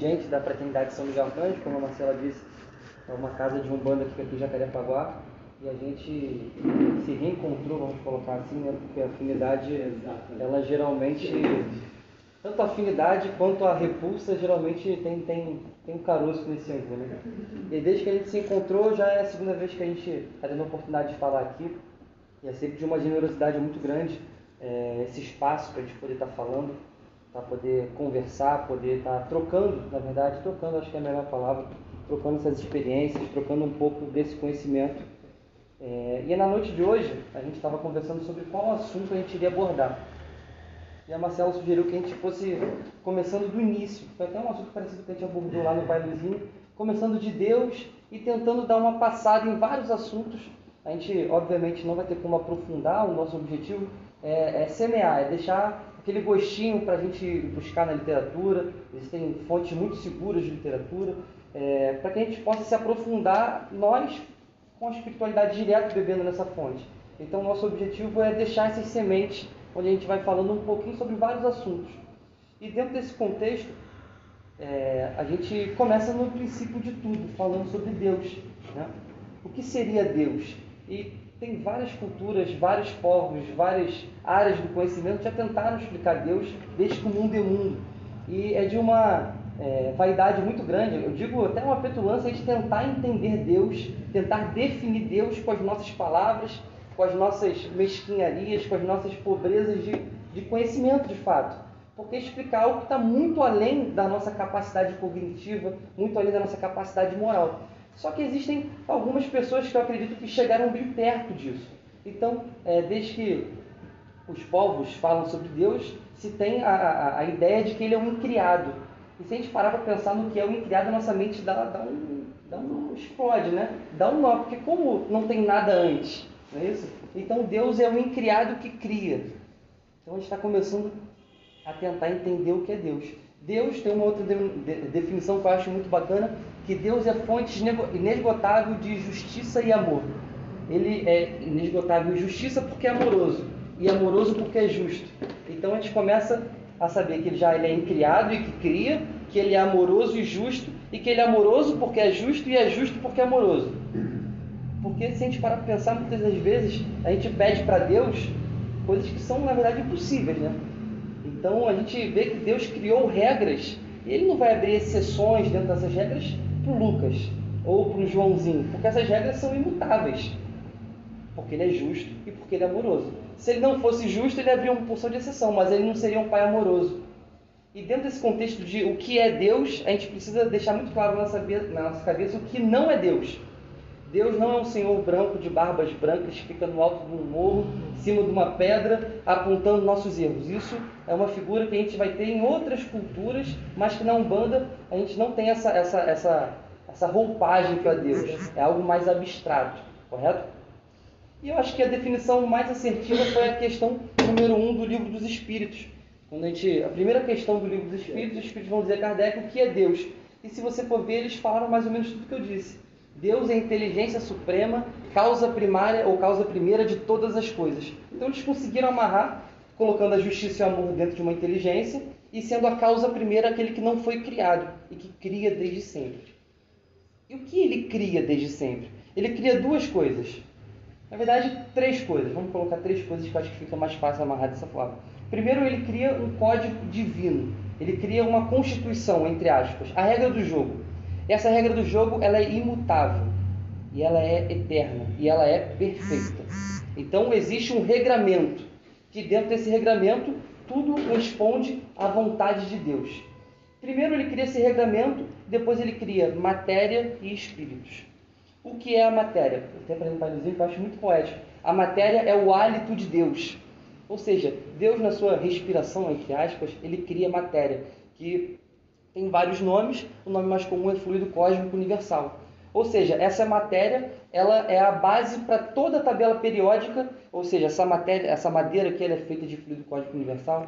dirigente da Fraternidade São Miguel Arcanjo, como a Marcela disse, é uma casa de umbanda que fica aqui em Jacarepaguá, e a gente se reencontrou, vamos colocar assim, né? porque a afinidade, ela geralmente, tanto a afinidade quanto a repulsa, geralmente tem, tem, tem um caroço nesse ângulo. Né? E desde que a gente se encontrou, já é a segunda vez que a gente está tendo a oportunidade de falar aqui, e é sempre de uma generosidade muito grande é, esse espaço para a gente poder estar tá falando, para poder conversar, poder estar tá trocando, na verdade, trocando acho que é a melhor palavra, trocando essas experiências, trocando um pouco desse conhecimento. É, e na noite de hoje, a gente estava conversando sobre qual assunto a gente iria abordar. E a Marcela sugeriu que a gente fosse começando do início. Foi até um assunto parecido que a gente abordou lá no bailezinho, começando de Deus e tentando dar uma passada em vários assuntos. A gente, obviamente, não vai ter como aprofundar, o nosso objetivo é, é semear, é deixar aquele gostinho para a gente buscar na literatura. Existem fontes muito seguras de literatura, é, para que a gente possa se aprofundar, nós, com a espiritualidade direto bebendo nessa fonte. Então, nosso objetivo é deixar essas sementes, onde a gente vai falando um pouquinho sobre vários assuntos. E dentro desse contexto, é, a gente começa no princípio de tudo, falando sobre Deus. Né? O que seria Deus? E tem várias culturas, vários povos, várias áreas do conhecimento já tentaram explicar Deus desde que o mundo é mundo. E é de uma é, vaidade muito grande, eu digo até uma petulância de tentar entender Deus, tentar definir Deus com as nossas palavras, com as nossas mesquinharias, com as nossas pobrezas de, de conhecimento de fato. Porque explicar algo que está muito além da nossa capacidade cognitiva, muito além da nossa capacidade moral. Só que existem algumas pessoas que eu acredito que chegaram bem perto disso. Então, é, desde que os povos falam sobre Deus, se tem a, a, a, ideia de que ele é um incriado. E se a gente parar para pensar no que é o incriado, a nossa mente dá, dá, um, dá um explode, né? Dá um nó, porque como não tem nada antes, não é isso? Então Deus é um incriado que cria. Então a gente está começando a tentar entender o que é Deus. Deus tem uma outra definição que eu acho muito bacana, que Deus é fonte inesgotável de justiça e amor. Ele é inesgotável em justiça porque é amoroso, e amoroso porque é justo. Então a gente começa a saber que ele já ele é incriado e que cria, que ele é amoroso e justo, e que ele é amoroso porque é justo e é justo porque é amoroso. Porque se a gente parar para pensar, muitas das vezes a gente pede para Deus coisas que são, na verdade, impossíveis, né? Então a gente vê que Deus criou regras e ele não vai abrir exceções dentro dessas regras para o Lucas ou para o Joãozinho, porque essas regras são imutáveis. Porque ele é justo e porque ele é amoroso. Se ele não fosse justo, ele abriria uma porção de exceção, mas ele não seria um pai amoroso. E dentro desse contexto de o que é Deus, a gente precisa deixar muito claro na nossa, na nossa cabeça o que não é Deus. Deus não é um senhor branco de barbas brancas que fica no alto de um morro, em cima de uma pedra, apontando nossos erros. Isso é uma figura que a gente vai ter em outras culturas, mas que na Umbanda a gente não tem essa, essa, essa, essa roupagem para Deus. É algo mais abstrato, correto? E eu acho que a definição mais assertiva foi a questão número um do livro dos Espíritos. Quando a, gente, a primeira questão do livro dos Espíritos, os Espíritos vão dizer a Kardec o que é Deus. E se você for ver, eles falaram mais ou menos tudo que eu disse. Deus é a inteligência suprema, causa primária ou causa primeira de todas as coisas. Então eles conseguiram amarrar, colocando a justiça e o amor dentro de uma inteligência e sendo a causa primeira aquele que não foi criado e que cria desde sempre. E o que ele cria desde sempre? Ele cria duas coisas. Na verdade, três coisas. Vamos colocar três coisas que eu acho que fica mais fácil amarrar dessa forma. Primeiro, ele cria um código divino. Ele cria uma constituição, entre aspas, a regra do jogo. Essa regra do jogo ela é imutável e ela é eterna e ela é perfeita. Então existe um regramento que dentro desse regramento tudo responde à vontade de Deus. Primeiro ele cria esse regramento, depois ele cria matéria e espíritos. O que é a matéria? Eu até apresentar um que eu acho muito poético. A matéria é o hálito de Deus. Ou seja, Deus na sua respiração, entre aspas, ele cria matéria, que tem vários nomes, o nome mais comum é fluido cósmico universal. Ou seja, essa matéria ela é a base para toda a tabela periódica, ou seja, essa matéria, essa madeira aqui ela é feita de fluido cósmico universal,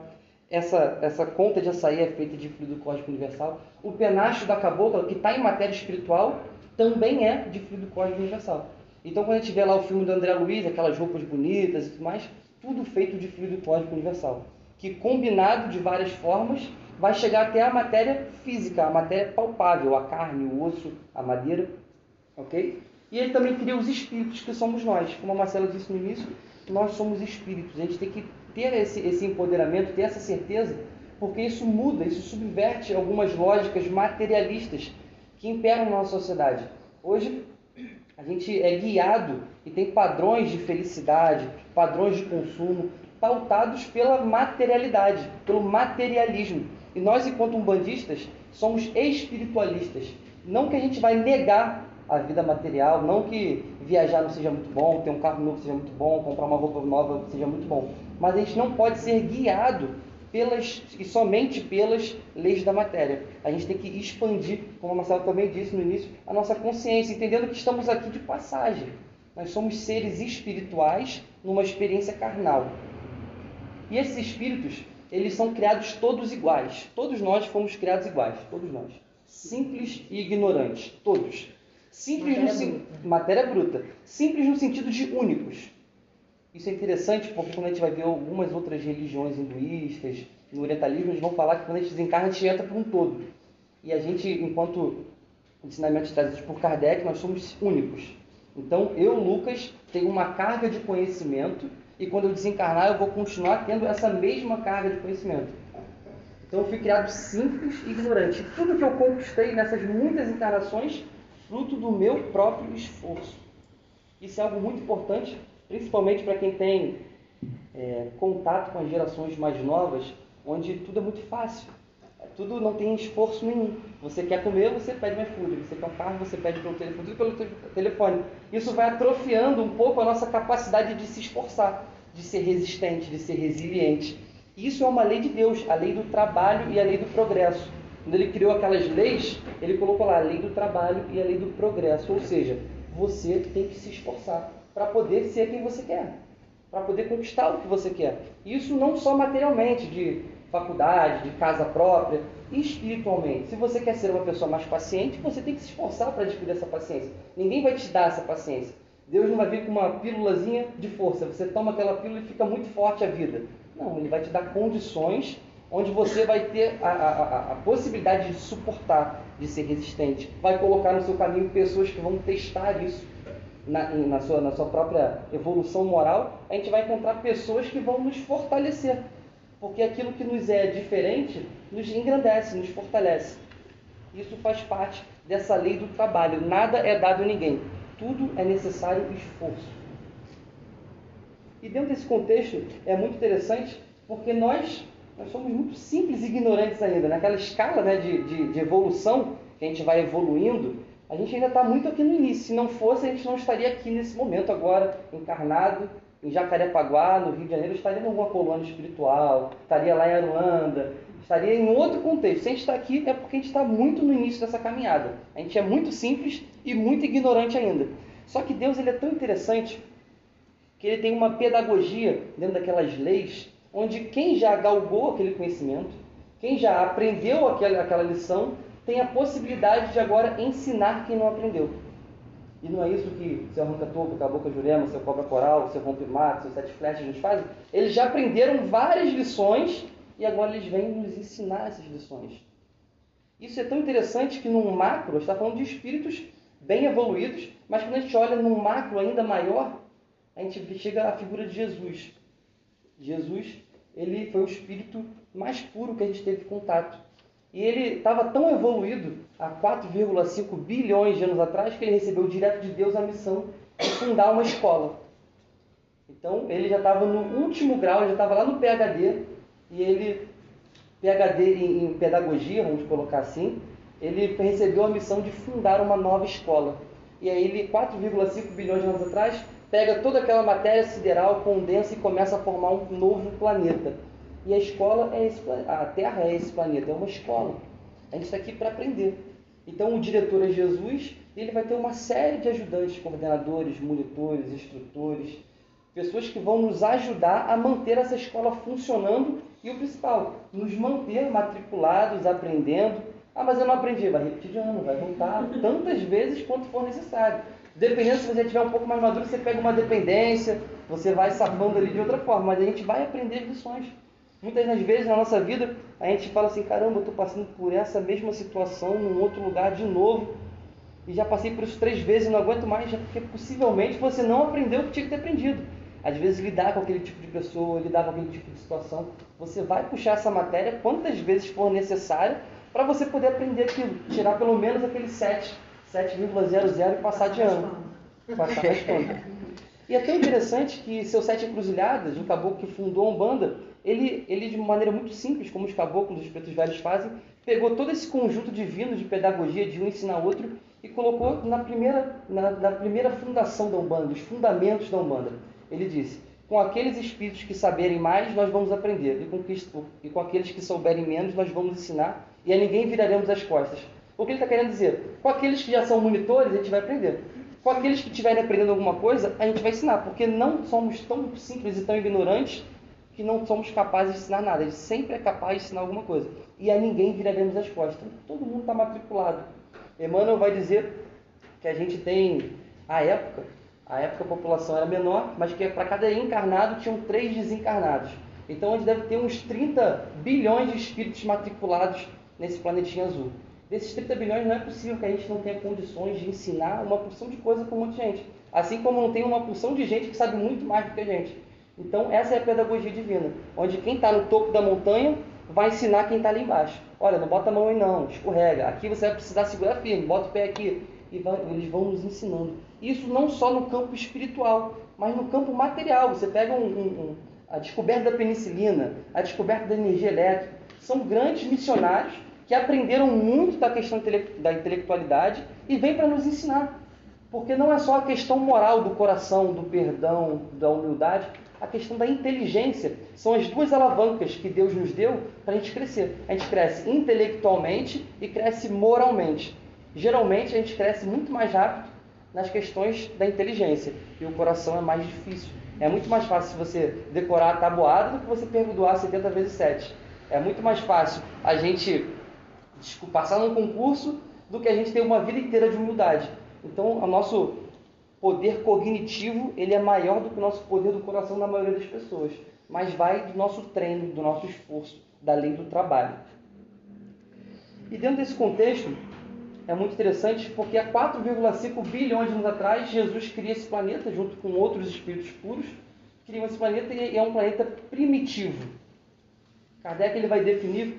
essa, essa conta de açaí é feita de fluido cósmico universal, o penacho da cabocla, que está em matéria espiritual, também é de fluido cósmico universal. Então, quando a gente vê lá o filme do André Luiz, aquelas roupas bonitas e tudo mais, tudo feito de fluido cósmico universal que combinado de várias formas vai chegar até a matéria física, a matéria palpável, a carne, o osso, a madeira, ok? E ele também cria os espíritos que somos nós. Como a Marcela disse no início, nós somos espíritos. A gente tem que ter esse, esse empoderamento, ter essa certeza, porque isso muda, isso subverte algumas lógicas materialistas que imperam na nossa sociedade. Hoje, a gente é guiado e tem padrões de felicidade, padrões de consumo, pautados pela materialidade, pelo materialismo. E nós, enquanto umbandistas, somos espiritualistas. Não que a gente vai negar a vida material, não que viajar não seja muito bom, ter um carro novo seja muito bom, comprar uma roupa nova seja muito bom, mas a gente não pode ser guiado pelas e somente pelas leis da matéria. A gente tem que expandir, como a Marcela também disse no início, a nossa consciência, entendendo que estamos aqui de passagem. Nós somos seres espirituais numa experiência carnal. E esses espíritos, eles são criados todos iguais. Todos nós fomos criados iguais, todos nós. Simples e ignorantes, todos. Simples matéria, no, bruta. matéria bruta. Simples no sentido de únicos. Isso é interessante porque quando a gente vai ver algumas outras religiões hinduístas, no orientalismo, eles vão falar que quando a gente desencarna, a gente entra por um todo. E a gente, enquanto ensinamentos trazidos por Kardec, nós somos únicos. Então, eu, Lucas, tenho uma carga de conhecimento e quando eu desencarnar, eu vou continuar tendo essa mesma carga de conhecimento. Então, eu fui criado simples e ignorante. Tudo que eu conquistei nessas muitas encarnações, fruto do meu próprio esforço. Isso é algo muito importante principalmente para quem tem é, contato com as gerações mais novas, onde tudo é muito fácil. Tudo não tem esforço nenhum. Você quer comer, você pede mais food. Você quer um carro, você pede pelo telefone, tudo pelo telefone. Isso vai atrofiando um pouco a nossa capacidade de se esforçar, de ser resistente, de ser resiliente. Isso é uma lei de Deus, a lei do trabalho e a lei do progresso. Quando ele criou aquelas leis, ele colocou lá a lei do trabalho e a lei do progresso. Ou seja, você tem que se esforçar para poder ser quem você quer, para poder conquistar o que você quer. Isso não só materialmente, de faculdade, de casa própria, espiritualmente. Se você quer ser uma pessoa mais paciente, você tem que se esforçar para adquirir essa paciência. Ninguém vai te dar essa paciência. Deus não vai vir com uma pílulazinha de força. Você toma aquela pílula e fica muito forte a vida. Não, Ele vai te dar condições onde você vai ter a, a, a, possibilidade de suportar, de ser resistente. Vai colocar no seu caminho pessoas que vão testar isso na, na, sua, na sua própria evolução moral, a gente vai encontrar pessoas que vão nos fortalecer. Porque aquilo que nos é diferente nos engrandece, nos fortalece. Isso faz parte dessa lei do trabalho. Nada é dado a ninguém. Tudo é necessário esforço. E dentro desse contexto é muito interessante porque nós, nós somos muito simples e ignorantes ainda. Naquela escala né, de, de, de evolução que a gente vai evoluindo, a gente ainda está muito aqui no início. Se não fosse, a gente não estaria aqui nesse momento agora, encarnado em Jacarepaguá, no Rio de Janeiro, estaria em alguma colônia espiritual, estaria lá em Aruanda, estaria em outro contexto. Se a gente está aqui, é porque a gente está muito no início dessa caminhada. A gente é muito simples e muito ignorante ainda. Só que Deus ele é tão interessante que ele tem uma pedagogia dentro daquelas leis, onde quem já galgou aquele conhecimento, quem já aprendeu aquela, aquela lição, tem a possibilidade de agora ensinar quem não aprendeu. E não é isso que seu arranca-toco, boca jurema, seu cobra coral, seu rompe-mato, seu sete flechas nos fazem? Eles já aprenderam várias lições e agora eles vêm nos ensinar essas lições. Isso é tão interessante que num macro, está falando de espíritos bem evoluídos, mas quando a gente olha num macro ainda maior, a gente chega à figura de Jesus. Jesus, ele foi o espírito mais puro que a gente teve contato. E ele estava tão evoluído há 4,5 bilhões de anos atrás que ele recebeu direto de Deus a missão de fundar uma escola. Então ele já estava no último grau, já estava lá no PhD, e ele, PhD em, em pedagogia, vamos colocar assim, ele recebeu a missão de fundar uma nova escola. E aí ele, 4,5 bilhões de anos atrás, pega toda aquela matéria sideral, condensa e começa a formar um novo planeta. E a escola é esse a Terra é esse planeta, é uma escola. A gente está aqui para aprender. Então o diretor é Jesus, e ele vai ter uma série de ajudantes, coordenadores, monitores, instrutores, pessoas que vão nos ajudar a manter essa escola funcionando e o principal, nos manter matriculados, aprendendo. Ah, mas eu não aprendi, vai repetir de ano, vai voltar tantas vezes quanto for necessário. Dependendo se você tiver um pouco mais maduro, você pega uma dependência, você vai safando ali de outra forma, mas a gente vai aprender lições. Muitas das vezes na nossa vida a gente fala assim: caramba, eu estou passando por essa mesma situação num outro lugar de novo e já passei por isso três vezes e não aguento mais, já porque possivelmente você não aprendeu o que tinha que ter aprendido. Às vezes lidar com aquele tipo de pessoa, lidar com aquele tipo de situação, você vai puxar essa matéria quantas vezes for necessário para você poder aprender aquilo, tirar pelo menos aquele 7, 7,00 e passar de ano. Passar raspando. E é tão interessante que seu Sete Encruzilhadas, o caboclo que fundou a Umbanda, ele, ele de uma maneira muito simples, como os caboclos dos pretos velhos fazem, pegou todo esse conjunto divino de pedagogia de um ensinar outro e colocou na primeira, na, na primeira fundação da Umbanda, os fundamentos da Umbanda. Ele disse: com aqueles espíritos que saberem mais, nós vamos aprender, e com, e com aqueles que souberem menos, nós vamos ensinar, e a ninguém viraremos as costas. O que ele está querendo dizer? Com aqueles que já são monitores, a gente vai aprender. Com aqueles que estiverem aprendendo alguma coisa, a gente vai ensinar, porque não somos tão simples e tão ignorantes que não somos capazes de ensinar nada. Ele sempre é capaz de ensinar alguma coisa. E a ninguém viraremos as costas. Então, todo mundo está matriculado. Emmanuel vai dizer que a gente tem, a época, a época a população era menor, mas que para cada encarnado tinham três desencarnados. Então a gente deve ter uns 30 bilhões de espíritos matriculados nesse planetinha azul. Desses 30 bilhões não é possível que a gente não tenha condições de ensinar uma porção de coisa para um monte de gente. Assim como não tem uma porção de gente que sabe muito mais do que a gente. Então essa é a pedagogia divina, onde quem está no topo da montanha vai ensinar quem está ali embaixo. Olha, não bota a mão aí não, escorrega. Aqui você vai precisar segurar firme, bota o pé aqui. E vai, eles vão nos ensinando. Isso não só no campo espiritual, mas no campo material. Você pega um, um, um, a descoberta da penicilina, a descoberta da energia elétrica. São grandes missionários que aprenderam muito da questão da intelectualidade e vêm para nos ensinar. Porque não é só a questão moral do coração, do perdão, da humildade, a questão da inteligência. São as duas alavancas que Deus nos deu para a gente crescer. A gente cresce intelectualmente e cresce moralmente. Geralmente a gente cresce muito mais rápido nas questões da inteligência e o coração é mais difícil. É muito mais fácil você decorar a tabuada do que você perdoar 70 vezes 7. É muito mais fácil a gente passar num concurso do que a gente ter uma vida inteira de humildade. Então, o nosso poder cognitivo ele é maior do que o nosso poder do coração na maioria das pessoas, mas vai do nosso treino, do nosso esforço, da lei do trabalho. E dentro desse contexto, é muito interessante porque há 4,5 bilhões de anos atrás, Jesus cria esse planeta junto com outros espíritos puros, cria esse planeta e é um planeta primitivo. Kardec ele vai definir,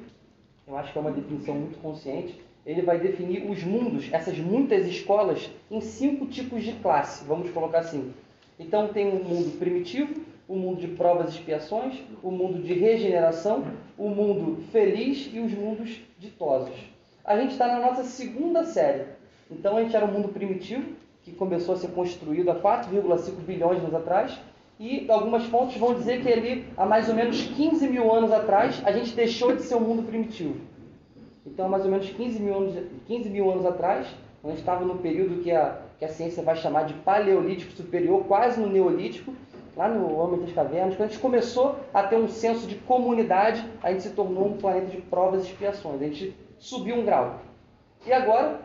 eu acho que é uma definição muito consciente, ele vai definir os mundos, essas muitas escolas, em cinco tipos de classe, vamos colocar assim. Então tem o um mundo primitivo, o um mundo de provas e expiações, o um mundo de regeneração, o mundo feliz e os mundos ditosos. A gente está na nossa segunda série. Então a gente era um mundo primitivo, que começou a ser construído há 4,5 bilhões de anos atrás, e algumas fontes vão dizer que ali, há mais ou menos 15 mil anos atrás, a gente deixou de ser um mundo primitivo. Então, mais ou menos 15 mil anos, 15 mil anos atrás, a gente estava no período que a, que a ciência vai chamar de paleolítico superior, quase no neolítico, lá no Homem das Cavernas, quando a gente começou a ter um senso de comunidade, a gente se tornou um planeta de provas e expiações. A gente subiu um grau. E agora,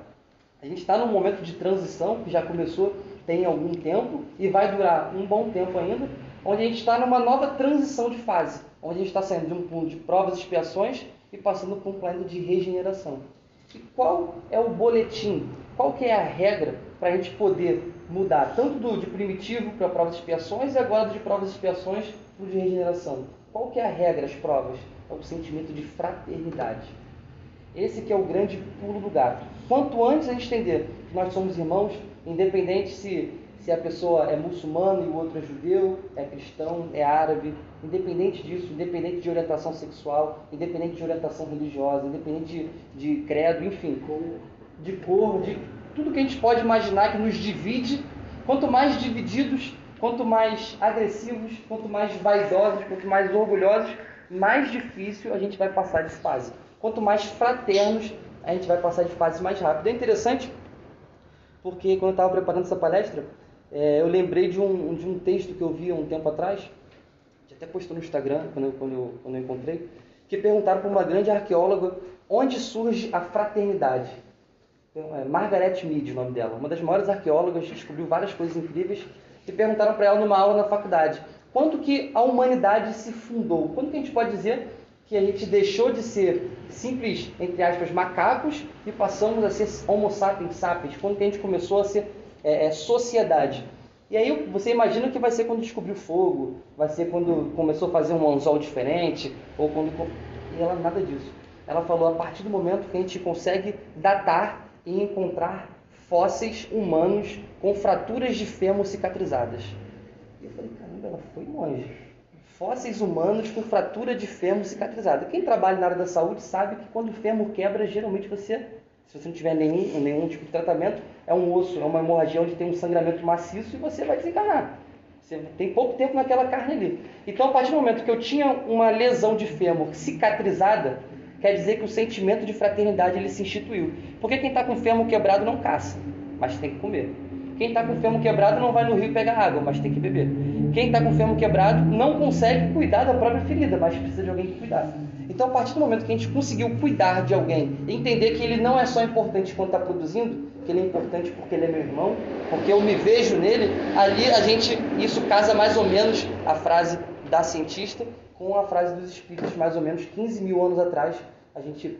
a gente está num momento de transição, que já começou tem algum tempo e vai durar um bom tempo ainda, onde a gente está numa nova transição de fase, onde a gente está saindo de um ponto de provas e expiações e passando por um planeta de regeneração. E qual é o boletim? Qual que é a regra para a gente poder mudar tanto do de primitivo para provas e expiações e agora de provas e expiações para o de regeneração? Qual que é a regra, as provas? É o sentimento de fraternidade. Esse que é o grande pulo do gato. Quanto antes a gente entender que nós somos irmãos, independente se se a pessoa é muçulmano e o outro é judeu, é cristão, é árabe, independente disso, independente de orientação sexual, independente de orientação religiosa, independente de, de credo, enfim, de cor, de tudo que a gente pode imaginar que nos divide, quanto mais divididos, quanto mais agressivos, quanto mais vaidosos, quanto mais orgulhosos, mais difícil a gente vai passar de fase. Quanto mais fraternos, a gente vai passar de fase mais rápido. É interessante porque quando eu estava preparando essa palestra, é, eu lembrei de um, de um texto que eu vi um tempo atrás, que até postou no Instagram quando eu, quando eu, quando eu encontrei, que perguntaram para uma grande arqueóloga onde surge a fraternidade. Então, é Margaret Mead, o nome dela, uma das maiores arqueólogas, descobriu várias coisas incríveis, e perguntaram para ela numa aula na faculdade, quando que a humanidade se fundou? Quando que a gente pode dizer que a gente deixou de ser simples, entre aspas, macacos e passamos a ser homo sapiens sapiens? Quando a gente começou a ser é, é, sociedade? E aí você imagina que vai ser quando descobriu fogo, vai ser quando começou a fazer um anzol diferente, ou quando... E ela nada disso. Ela falou a partir do momento que a gente consegue datar e encontrar fósseis humanos com fraturas de fêmur cicatrizadas. E eu falei, caramba, ela foi longe. Fósseis humanos com fratura de fêmur cicatrizada. Quem trabalha na área da saúde sabe que quando o fêmur quebra, geralmente você, se você não tiver nenhum, nenhum tipo de tratamento, é um osso, é uma hemorragia onde tem um sangramento maciço e você vai desencarnar. Você tem pouco tempo naquela carne ali. Então, a partir do momento que eu tinha uma lesão de fêmur cicatrizada, quer dizer que o sentimento de fraternidade ele se instituiu. Porque quem está com fêmur quebrado não caça, mas tem que comer. Quem está com fêmur quebrado não vai no rio pegar água, mas tem que beber. Quem está com o fêmur quebrado não consegue cuidar da própria ferida, mas precisa de alguém que cuidar. Então, a partir do momento que a gente conseguiu cuidar de alguém, entender que ele não é só importante quando está produzindo, que ele é importante porque ele é meu irmão, porque eu me vejo nele, ali a gente, isso casa mais ou menos a frase da cientista com a frase dos espíritos, mais ou menos 15 mil anos atrás, a gente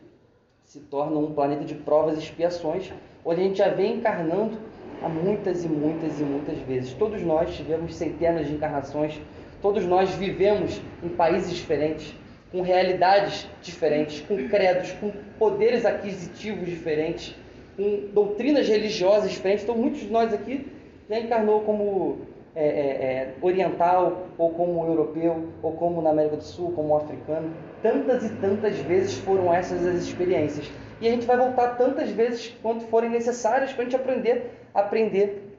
se torna um planeta de provas e expiações, onde a gente já vem encarnando há muitas e muitas e muitas vezes. Todos nós tivemos centenas de encarnações, todos nós vivemos em países diferentes, com realidades diferentes, com credos, com poderes aquisitivos diferentes, com doutrinas religiosas diferentes. Então, muitos de nós aqui já encarnou como é, é, é, oriental, ou como europeu, ou como na América do Sul, como africano. Tantas e tantas vezes foram essas as experiências. E a gente vai voltar tantas vezes quanto forem necessárias para a gente aprender, aprender,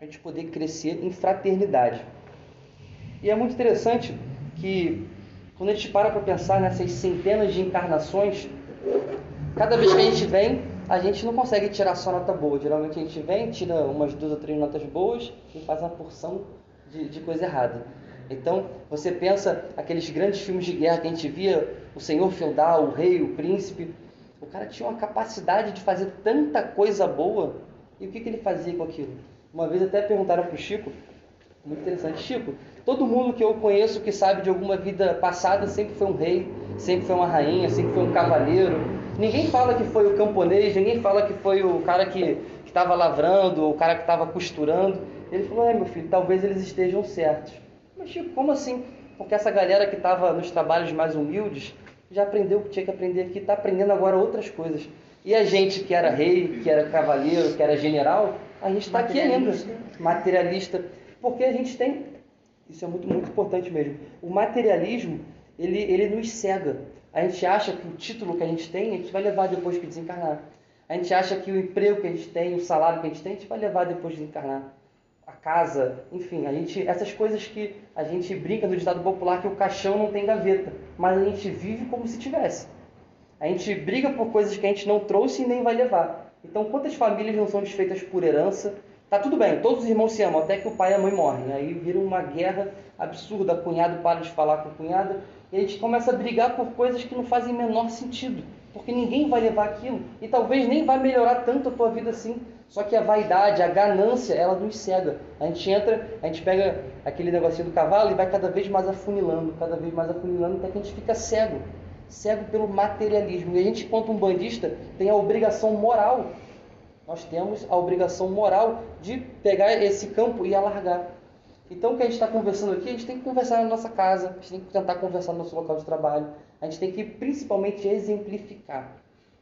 a gente poder crescer em fraternidade. E é muito interessante que quando a gente para para pensar nessas centenas de encarnações, cada vez que a gente vem, a gente não consegue tirar só nota boa. Geralmente a gente vem, tira umas duas ou três notas boas e faz uma porção de, de coisa errada. Então, você pensa aqueles grandes filmes de guerra que a gente via, o senhor feudal, o rei, o príncipe, o cara tinha uma capacidade de fazer tanta coisa boa, e o que, que ele fazia com aquilo? Uma vez até perguntaram para o Chico, muito interessante, Chico, todo mundo que eu conheço que sabe de alguma vida passada sempre foi um rei, sempre foi uma rainha, sempre foi um cavaleiro, Ninguém fala que foi o camponês, ninguém fala que foi o cara que estava lavrando, o cara que estava costurando. Ele falou: É, meu filho, talvez eles estejam certos. Mas, Chico, como assim? Porque essa galera que estava nos trabalhos mais humildes já aprendeu o que tinha que aprender aqui, está aprendendo agora outras coisas. E a gente que era rei, que era cavaleiro, que era general, a gente está aqui ainda, materialista. Porque a gente tem, isso é muito, muito importante mesmo, o materialismo, ele, ele nos cega. A gente acha que o título que a gente tem, a gente vai levar depois que desencarnar. A gente acha que o emprego que a gente tem, o salário que a gente tem, a gente vai levar depois de desencarnar. A casa, enfim, a gente, essas coisas que a gente brinca no ditado popular que o caixão não tem gaveta, mas a gente vive como se tivesse. A gente briga por coisas que a gente não trouxe e nem vai levar. Então, quantas famílias não são desfeitas por herança? Tá tudo bem, todos os irmãos se amam, até que o pai e a mãe morrem. Aí vira uma guerra absurda, cunhado para de falar com cunhada, e a gente começa a brigar por coisas que não fazem menor sentido, porque ninguém vai levar aquilo e talvez nem vai melhorar tanto a tua vida assim. Só que a vaidade, a ganância, ela nos cega. A gente entra, a gente pega aquele negocinho do cavalo e vai cada vez mais afunilando, cada vez mais afunilando, até que a gente fica cego, cego pelo materialismo. E a gente, enquanto um bandista, tem a obrigação moral. Nós temos a obrigação moral de pegar esse campo e alargar. Então, o que a gente está conversando aqui, a gente tem que conversar na nossa casa, a gente tem que tentar conversar no nosso local de trabalho, a gente tem que principalmente exemplificar,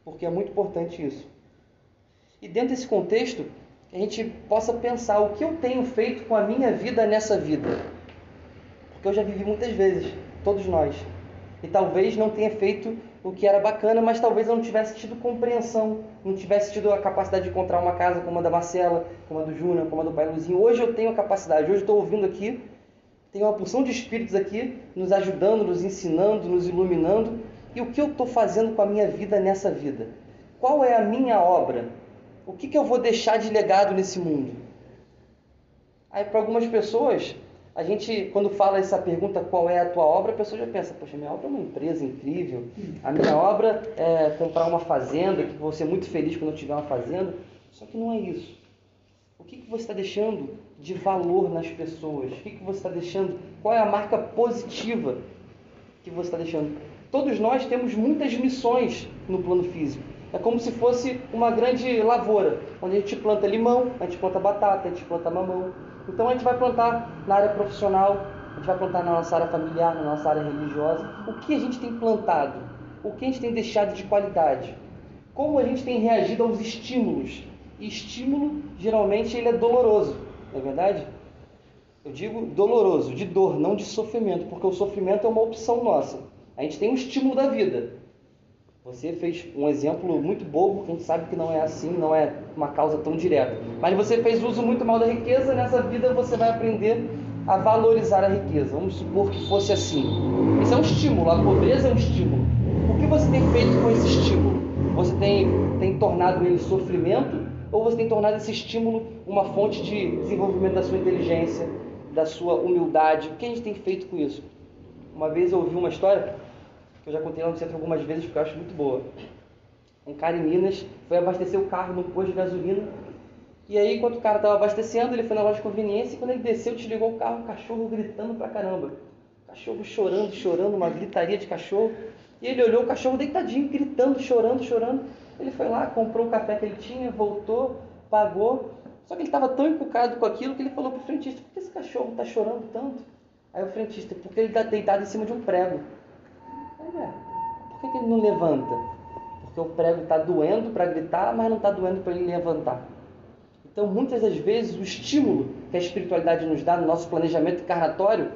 porque é muito importante isso. E dentro desse contexto, a gente possa pensar o que eu tenho feito com a minha vida nessa vida. Porque eu já vivi muitas vezes, todos nós. E talvez não tenha feito o que era bacana, mas talvez eu não tivesse tido compreensão, não tivesse tido a capacidade de encontrar uma casa como a da Marcela, como a do Júnior, como a do Pai Luzinho. Hoje eu tenho a capacidade, hoje estou ouvindo aqui, tem uma porção de espíritos aqui nos ajudando, nos ensinando, nos iluminando. E o que eu estou fazendo com a minha vida nessa vida? Qual é a minha obra? O que, que eu vou deixar de legado nesse mundo? Aí, para algumas pessoas, a gente, quando fala essa pergunta, qual é a tua obra, a pessoa já pensa, poxa, minha obra é uma empresa incrível, a minha obra é comprar uma fazenda, que vou ser muito feliz quando eu tiver uma fazenda. Só que não é isso. O que, que você está deixando de valor nas pessoas? O que, que você está deixando Qual é a marca positiva que você está deixando? Todos nós temos muitas missões no plano físico. É como se fosse uma grande lavoura, onde a gente planta limão, a gente planta batata, a gente planta mamão. Então a gente vai plantar na área profissional, a gente vai plantar na nossa área familiar, na nossa área religiosa. O que a gente tem plantado? O que a gente tem deixado de qualidade? Como a gente tem reagido aos estímulos? E estímulo, geralmente, ele é doloroso, não é verdade? Eu digo doloroso, de dor, não de sofrimento, porque o sofrimento é uma opção nossa. A gente tem um estímulo da vida. Você fez um exemplo muito bobo, a gente sabe que não é assim, não é uma causa tão direta. Mas você fez uso muito mal da riqueza, nessa vida você vai aprender a valorizar a riqueza. Vamos supor que fosse assim. Isso é um estímulo, a pobreza é um estímulo. O que você tem feito com esse estímulo? Você tem, tem tornado ele sofrimento ou você tem tornado esse estímulo uma fonte de desenvolvimento da sua inteligência, da sua humildade? O que a gente tem feito com isso? Uma vez eu ouvi uma história que eu já contei lá no centro algumas vezes porque eu acho muito boa. Um cara em Minas foi abastecer o carro no posto de gasolina e aí, enquanto o cara estava abastecendo, ele foi na loja de conveniência e quando ele desceu, desligou o carro, o cachorro gritando pra caramba. Cachorro chorando, chorando, uma gritaria de cachorro. E ele olhou o cachorro deitadinho, gritando, chorando, chorando. Ele foi lá, comprou o café que ele tinha, voltou, pagou. Só que ele estava tão encucado com aquilo que ele falou para o frentista: por que esse cachorro está chorando tanto? Aí o frentista: porque ele está deitado em cima de um prego. É, por que, que ele não levanta? Porque o prego está doendo para gritar, mas não está doendo para ele levantar. Então, muitas das vezes, o estímulo que a espiritualidade nos dá no nosso planejamento encarnatório,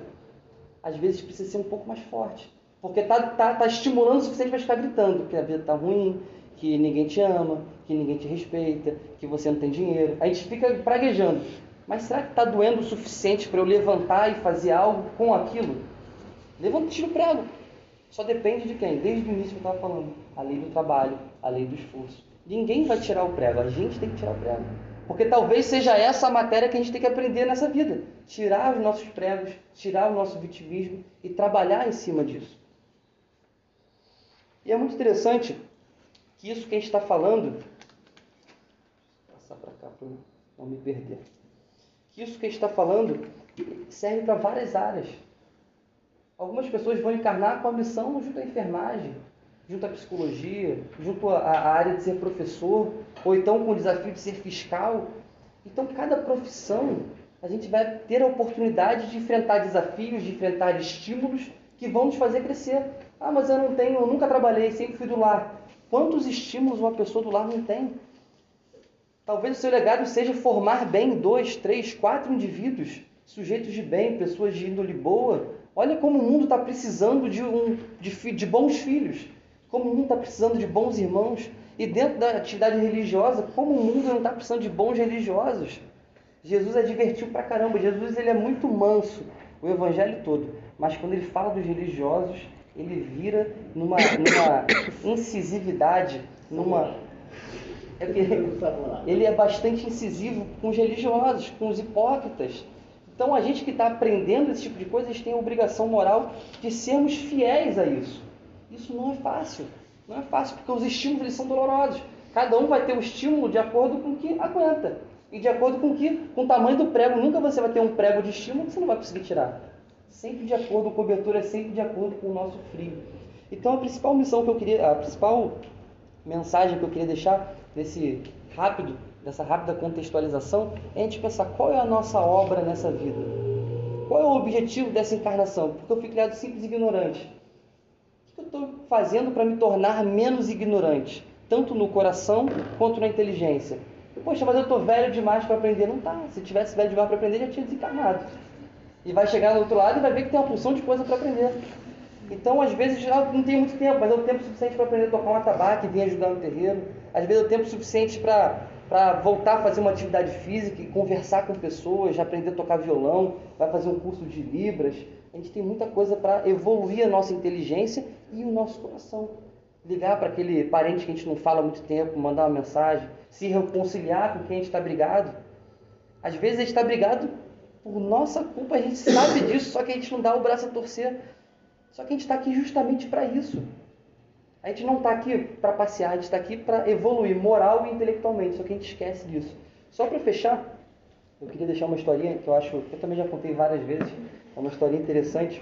às vezes precisa ser um pouco mais forte. Porque está tá, tá estimulando o suficiente para ficar gritando que a vida está ruim, que ninguém te ama, que ninguém te respeita, que você não tem dinheiro. A gente fica praguejando. Mas será que está doendo o suficiente para eu levantar e fazer algo com aquilo? Levanta tira o prego. Só depende de quem? Desde o início eu estava falando. A lei do trabalho, a lei do esforço. Ninguém vai tirar o prego, a gente tem que tirar o prego. Porque talvez seja essa a matéria que a gente tem que aprender nessa vida. Tirar os nossos pregos, tirar o nosso vitimismo e trabalhar em cima disso. E é muito interessante que isso que a gente está falando. Vou passar para cá para não me perder. Que isso que a gente está falando serve para várias áreas. Algumas pessoas vão encarnar com a missão junto à enfermagem, junto à psicologia, junto à, área de ser professor, ou então com o desafio de ser fiscal. Então, cada profissão, a gente vai ter a oportunidade de enfrentar desafios, de enfrentar estímulos que vão nos fazer crescer. Ah, mas eu não tenho, eu nunca trabalhei, sempre fui do lar. Quantos estímulos uma pessoa do lar não tem? Talvez o seu legado seja formar bem dois, três, quatro indivíduos, sujeitos de bem, pessoas de índole boa. Olha como o mundo está precisando de, um, de, de bons filhos como o mundo está precisando de bons irmãos. E dentro da atividade religiosa, como o mundo não está precisando de bons religiosos. Jesus é divertiu pra caramba. Jesus ele é muito manso, o evangelho todo. Mas quando ele fala dos religiosos, ele vira numa, numa incisividade, numa. É ele é bastante incisivo com os religiosos, com os hipócritas. Então a gente que está aprendendo esse tipo de coisa, a gente tem a obrigação moral de sermos fiéis a isso. Isso não é fácil. Não é fácil, porque os estímulos eles são dolorosos. Cada um vai ter o estímulo de acordo com o que aguenta. E de acordo com, que, com o tamanho do prego. Nunca você vai ter um prego de estímulo que você não vai conseguir tirar. Sempre de acordo, a cobertura é sempre de acordo com o nosso frio. Então a principal missão que eu queria, a principal mensagem que eu queria deixar desse rápido, dessa rápida contextualização, é a gente pensar qual é a nossa obra nessa vida. Qual é o objetivo dessa encarnação? Porque eu fui criado simples e ignorante que eu estou fazendo para me tornar menos ignorante, tanto no coração quanto na inteligência? Poxa, mas eu estou velho demais para aprender. Não tá. Se tivesse velho demais para aprender, já tinha desencarnado. E vai chegar no outro lado e vai ver que tem uma porção de coisa para aprender. Então, às vezes, não tem muito tempo, mas é o tempo suficiente para aprender a tocar uma tabaco e vir ajudar no terreiro. Às vezes é o tempo suficiente para voltar a fazer uma atividade física e conversar com pessoas, aprender a tocar violão, vai fazer um curso de Libras. A gente tem muita coisa para evoluir a nossa inteligência e o nosso coração. Ligar para aquele parente que a gente não fala há muito tempo, mandar uma mensagem, se reconciliar com quem a gente está brigado. Às vezes a gente está brigado por nossa culpa, a gente sabe disso, só que a gente não dá o braço a torcer. Só que a gente está aqui justamente para isso. A gente não está aqui para passear, a gente está aqui para evoluir moral e intelectualmente, só que a gente esquece disso. Só para fechar, eu queria deixar uma historinha que eu acho, eu também já contei várias vezes, é uma historinha interessante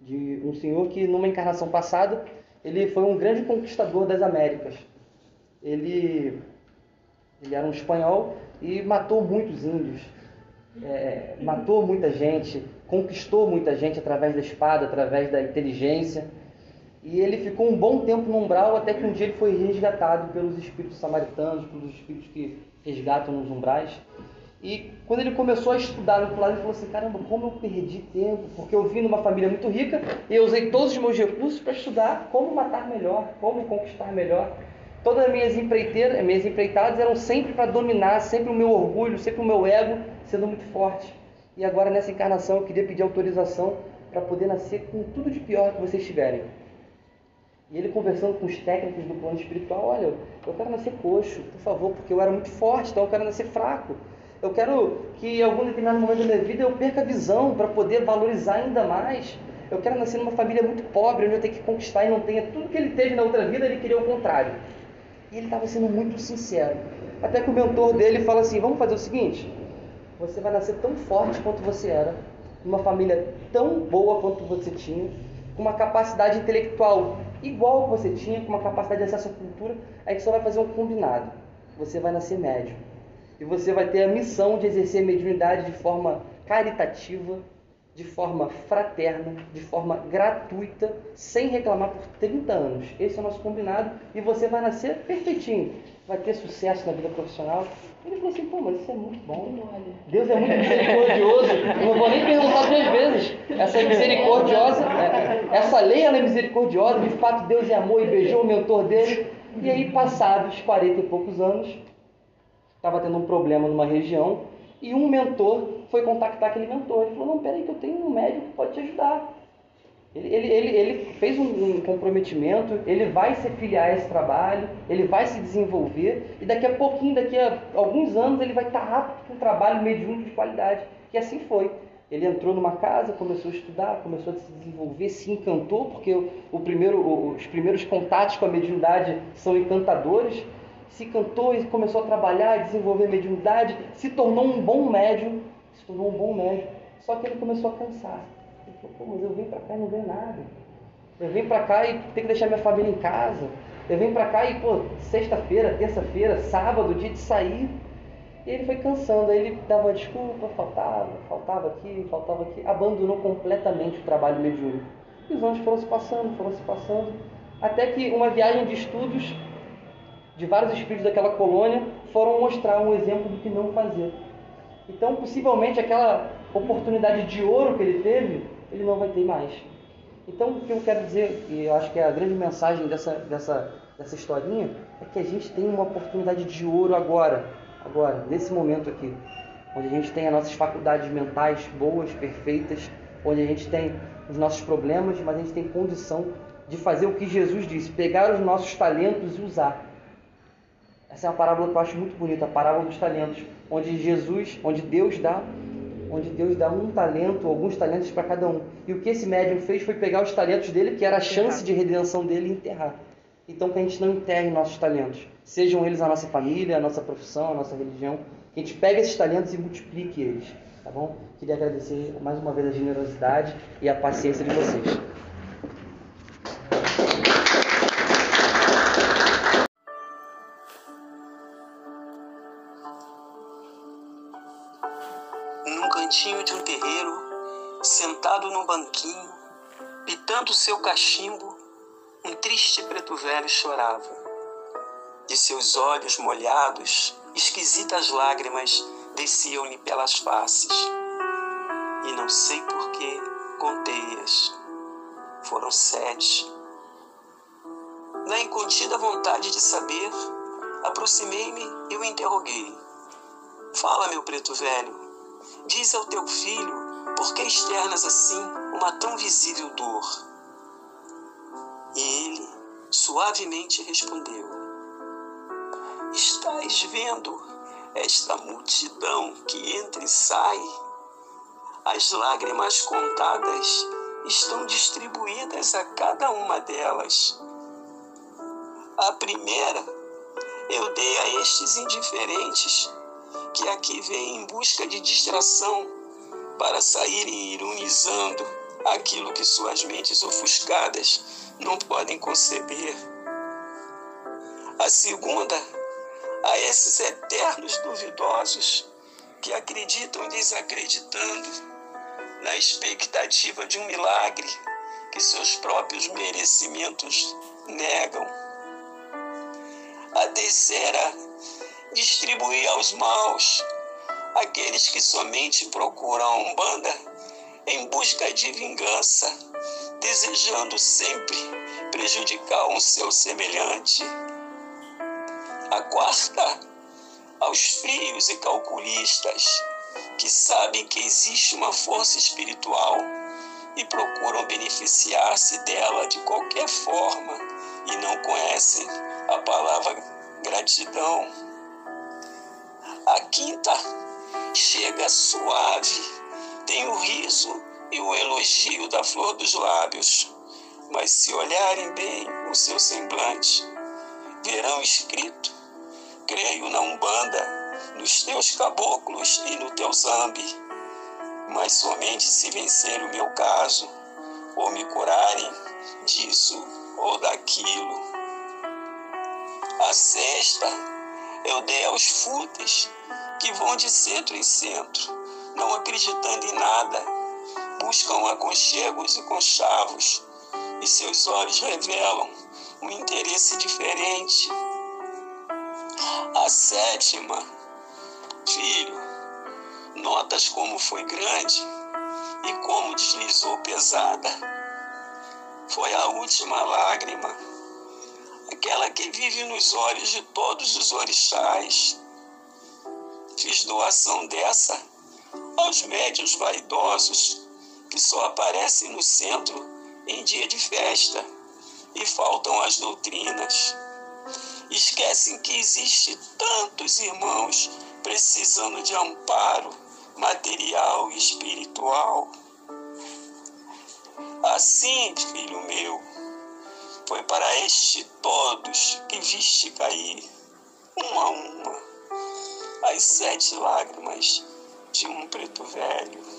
de um senhor que numa encarnação passada, ele foi um grande conquistador das Américas. Ele, ele era um espanhol e matou muitos índios, é, matou muita gente, conquistou muita gente através da espada, através da inteligência. E ele ficou um bom tempo no umbral até que um dia ele foi resgatado pelos espíritos samaritanos, pelos espíritos que resgatam nos umbrais. E quando ele começou a estudar no outro lado, ele falou assim: caramba, como eu perdi tempo, porque eu vim numa família muito rica e eu usei todos os meus recursos para estudar como matar melhor, como conquistar melhor. Todas as minhas empreiteiras, minhas empreitadas eram sempre para dominar, sempre o meu orgulho, sempre o meu ego sendo muito forte. E agora nessa encarnação eu queria pedir autorização para poder nascer com tudo de pior que vocês tiverem. E ele conversando com os técnicos do plano espiritual, olha, eu quero nascer coxo, por favor, porque eu era muito forte, então eu quero nascer fraco. Eu quero que em algum determinado momento da minha vida eu perca a visão para poder valorizar ainda mais. Eu quero nascer numa família muito pobre, onde eu tenho que conquistar e não tenha tudo que ele teve na outra vida, ele queria o contrário. E ele estava sendo muito sincero. Até que o mentor dele fala assim: vamos fazer o seguinte, você vai nascer tão forte quanto você era, numa família tão boa quanto você tinha, com uma capacidade intelectual igual que você tinha, com uma capacidade de acesso à cultura, aí que só vai fazer um combinado. Você vai nascer médio e você vai ter a missão de exercer a mediunidade de forma caritativa, de forma fraterna, de forma gratuita, sem reclamar por 30 anos. Esse é o nosso combinado e você vai nascer perfeitinho. Vai ter sucesso na vida profissional. Ele falou assim, pô, mas isso é muito bom. Deus é muito misericordioso. Eu não vou nem perguntar duas vezes. Essa é misericordiosa, essa lei ela é misericordiosa, de fato Deus é amor e beijou o mentor dele. E aí, passados 40 e poucos anos, estava tendo um problema numa região e um mentor foi contactar aquele mentor. Ele falou: Não, peraí, que eu tenho um médico que pode te ajudar. Ele, ele, ele, fez um, comprometimento, ele vai se filiar a esse trabalho, ele vai se desenvolver e daqui a pouquinho, daqui a alguns anos, ele vai estar apto para um trabalho mediúnico de qualidade. E assim foi. Ele entrou numa casa, começou a estudar, começou a se desenvolver, se encantou, porque o, primeiro, os primeiros contatos com a mediunidade são encantadores se cantou e começou a trabalhar, desenvolver mediunidade, se tornou um bom médium, se tornou um bom médium. Só que ele começou a cansar. Pô, mas eu vim para cá e não ganho nada. Eu vim para cá e tenho que deixar minha família em casa. Eu vim para cá e, pô, sexta-feira, terça-feira, sábado, dia de sair. E ele foi cansando, aí ele dava desculpa, faltava, faltava aqui, faltava aqui, abandonou completamente o trabalho mediúnico. E os anos foram se passando, foram se passando, até que uma viagem de estudos de vários espíritos daquela colônia foram mostrar um exemplo do que não fazer. Então, possivelmente, aquela oportunidade de ouro que ele teve, ele não vai ter mais. Então, o que eu quero dizer, e eu acho que é a grande mensagem dessa, dessa, dessa historinha, é que a gente tem uma oportunidade de ouro agora, agora, nesse momento aqui, onde a gente tem as nossas faculdades mentais boas, perfeitas, onde a gente tem os nossos problemas, mas a gente tem condição de fazer o que Jesus disse, pegar os nossos talentos e usar. Essa é uma parábola que eu acho muito bonita, a parábola dos talentos, onde Jesus, onde Deus dá, onde Deus dá um talento, alguns talentos para cada um. E o que esse médium fez foi pegar os talentos dele, que era a chance de redenção dele, e enterrar. Então que a gente não enterre nossos talentos, sejam eles a nossa família, a nossa profissão, a nossa religião, que a gente pegue esses talentos e multiplique eles, tá bom? Queria agradecer mais uma vez a generosidade e a paciência de vocês. Sentado num banquinho, pitando seu cachimbo, um triste preto velho chorava. De seus olhos molhados, esquisitas lágrimas desciam-lhe pelas faces. E não sei por que contei-as. Foram sete. Na incontida vontade de saber, aproximei-me e o interroguei. Fala, meu preto velho, Diz ao teu filho por que externas assim uma tão visível dor. E ele suavemente respondeu: Estás vendo esta multidão que entra e sai? As lágrimas contadas estão distribuídas a cada uma delas. A primeira eu dei a estes indiferentes que aqui vem em busca de distração para saírem ironizando aquilo que suas mentes ofuscadas não podem conceber. A segunda, a esses eternos duvidosos que acreditam desacreditando na expectativa de um milagre que seus próprios merecimentos negam. A terceira, distribuir aos maus, aqueles que somente procuram a Umbanda em busca de vingança, desejando sempre prejudicar um seu semelhante. A quarta, aos frios e calculistas que sabem que existe uma força espiritual e procuram beneficiar-se dela de qualquer forma e não conhecem a palavra gratidão. A quinta chega suave, tem o riso e o elogio da flor dos lábios, mas se olharem bem o seu semblante, verão escrito: Creio na Umbanda, nos teus caboclos e no teu zambi, mas somente se vencer o meu caso, ou me curarem disso ou daquilo. A sexta eu dei aos fúteis que vão de centro em centro, não acreditando em nada, buscam aconchegos e conchavos, e seus olhos revelam um interesse diferente. A sétima, filho, notas como foi grande e como deslizou pesada. Foi a última lágrima, aquela que vive nos olhos de todos os orixás Fiz doação dessa aos médios vaidosos que só aparecem no centro em dia de festa e faltam as doutrinas. Esquecem que existe tantos irmãos precisando de amparo material e espiritual. Assim, filho meu, foi para este todos que viste cair, um a uma as sete lágrimas de um preto velho.